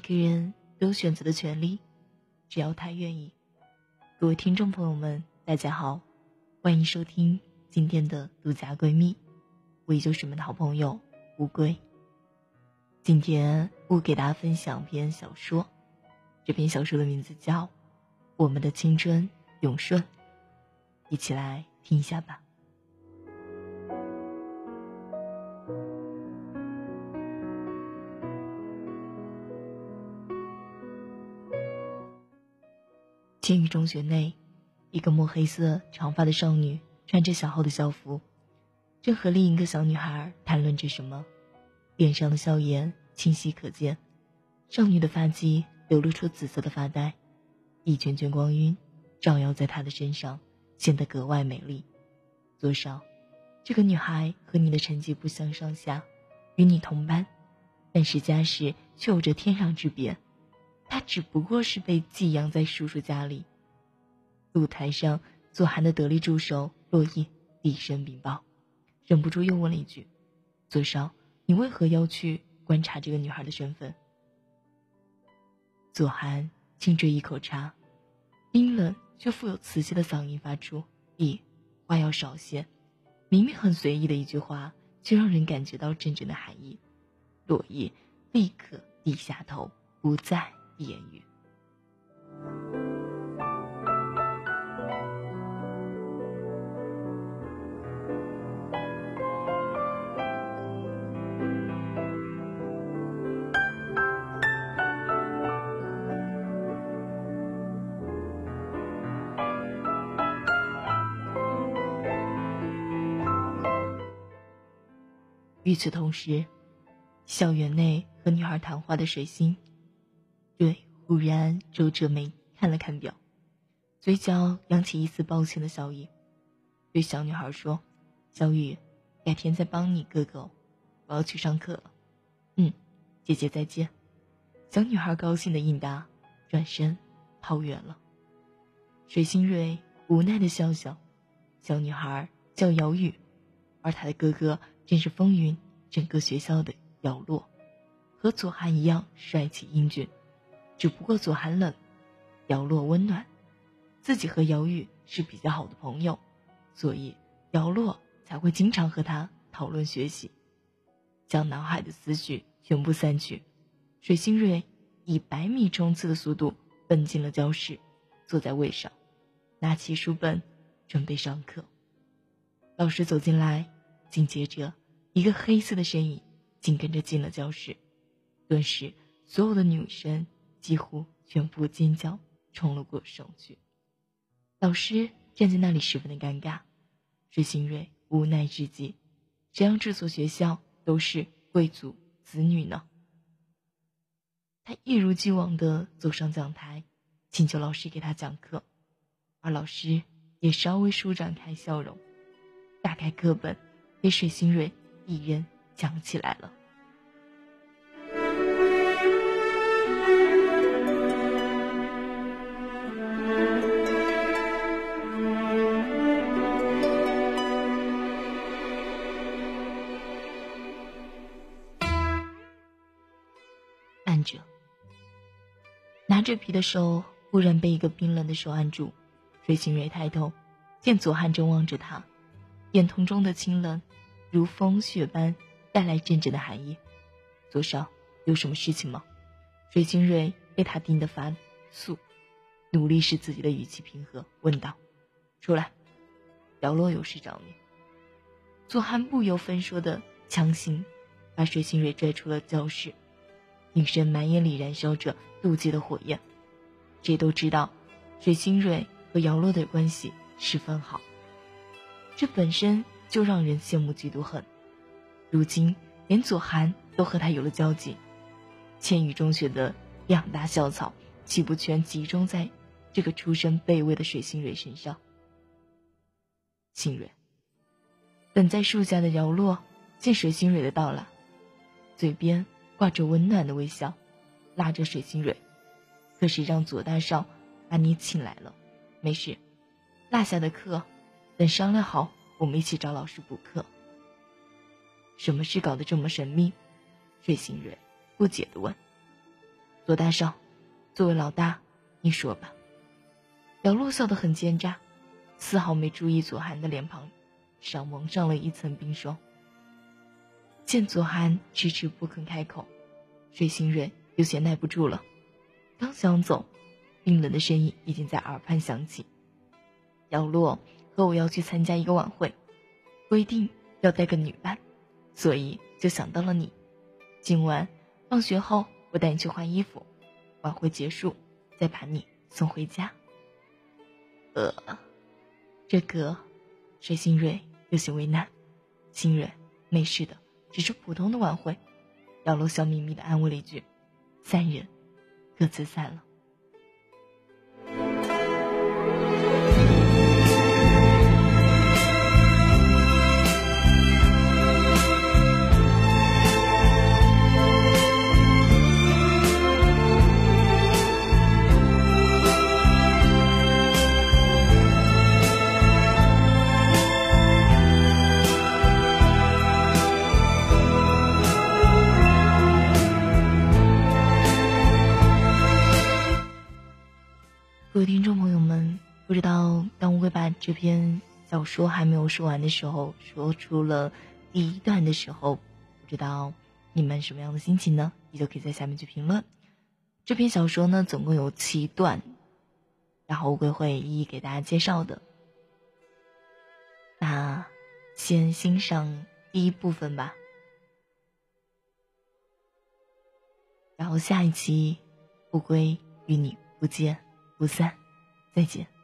每个人都有选择的权利，只要他愿意。各位听众朋友们，大家好，欢迎收听今天的独家闺蜜，我依旧是你们的好朋友乌龟。今天我给大家分享篇小说，这篇小说的名字叫《我们的青春永顺》，一起来听一下吧。青羽中学内，一个墨黑色长发的少女穿着小号的校服，正和另一个小女孩谈论着什么，脸上的笑颜清晰可见。少女的发髻流露出紫色的发带，一圈圈光晕照耀在她的身上，显得格外美丽。左少，这个女孩和你的成绩不相上下，与你同班，但是家世却有着天壤之别。他只不过是被寄养在叔叔家里。露台上，左寒的得力助手洛伊低声禀报，忍不住又问了一句：“左少，你为何要去观察这个女孩的身份？”左寒轻啜一口茶，冰冷却富有磁性的嗓音发出：“咦，话要少些。”明明很随意的一句话，却让人感觉到真正的含义。洛伊立刻低下头，不再。言语。与此同时，校园内和女孩谈话的水星。对，忽然皱着眉看了看表，嘴角扬起一丝抱歉的笑意，对小女孩说：“小雨，改天再帮你哥哥，我要去上课了。”“嗯，姐姐再见。”小女孩高兴的应答，转身跑远了。水星瑞无奈的笑笑，小女孩叫姚雨，而她的哥哥正是风云整个学校的姚洛，和左寒一样帅气英俊。只不过左寒冷，姚洛温暖，自己和姚玉是比较好的朋友，所以姚洛才会经常和他讨论学习，将脑海的思绪全部散去。水星瑞以百米冲刺的速度奔进了教室，坐在位上，拿起书本准备上课。老师走进来，紧接着一个黑色的身影紧跟着进了教室，顿时所有的女生。几乎全部尖叫冲了过上去，老师站在那里十分的尴尬，水星瑞无奈之极，谁让这所学校都是贵族子女呢？他一如既往的走上讲台，请求老师给他讲课，而老师也稍微舒展开笑容，打开课本，给水星瑞一人讲起来了。拿着皮的手忽然被一个冰冷的手按住，水星蕊抬头，见左汉正望着他，眼瞳中的清冷，如风雪般带来阵阵的寒意。左少有什么事情吗？水星蕊被他盯得发素，努力使自己的语气平和，问道：“出来，姚洛有事找你。”左汉不由分说的强行把水星蕊拽出了教室。女神满眼里燃烧着妒忌的火焰，谁都知道，水星蕊和姚洛的关系十分好，这本身就让人羡慕嫉妒恨。如今连左寒都和他有了交集，千羽中学的两大校草岂不全集中在这个出身卑微的水星蕊身上？星蕊，等在树下的姚洛见水星蕊的到来，嘴边。挂着温暖的微笑，拉着水星蕊，可是让左大少把你请来了，没事，落下的课，等商量好，我们一起找老师补课。什么事搞得这么神秘？水星蕊不解的问。左大少，作为老大，你说吧。姚洛笑得很奸诈，丝毫没注意左寒的脸庞上蒙上了一层冰霜。见左寒迟迟不肯开口，水星蕊有些耐不住了，刚想走，冰冷的声音已经在耳畔响起：“姚洛和我要去参加一个晚会，规定要带个女伴，所以就想到了你。今晚放学后，我带你去换衣服，晚会结束再把你送回家。”呃，这个，水星蕊有些为难。星蕊，没事的，只是普通的晚会。姚璐笑眯眯地安慰了一句，三人各自散了。各位听众朋友们，不知道当乌龟把这篇小说还没有说完的时候，说出了第一段的时候，不知道你们什么样的心情呢？你就可以在下面去评论。这篇小说呢，总共有七段，然后乌龟会一一给大家介绍的。那先欣赏第一部分吧，然后下一期乌龟与你不见。不散，再见。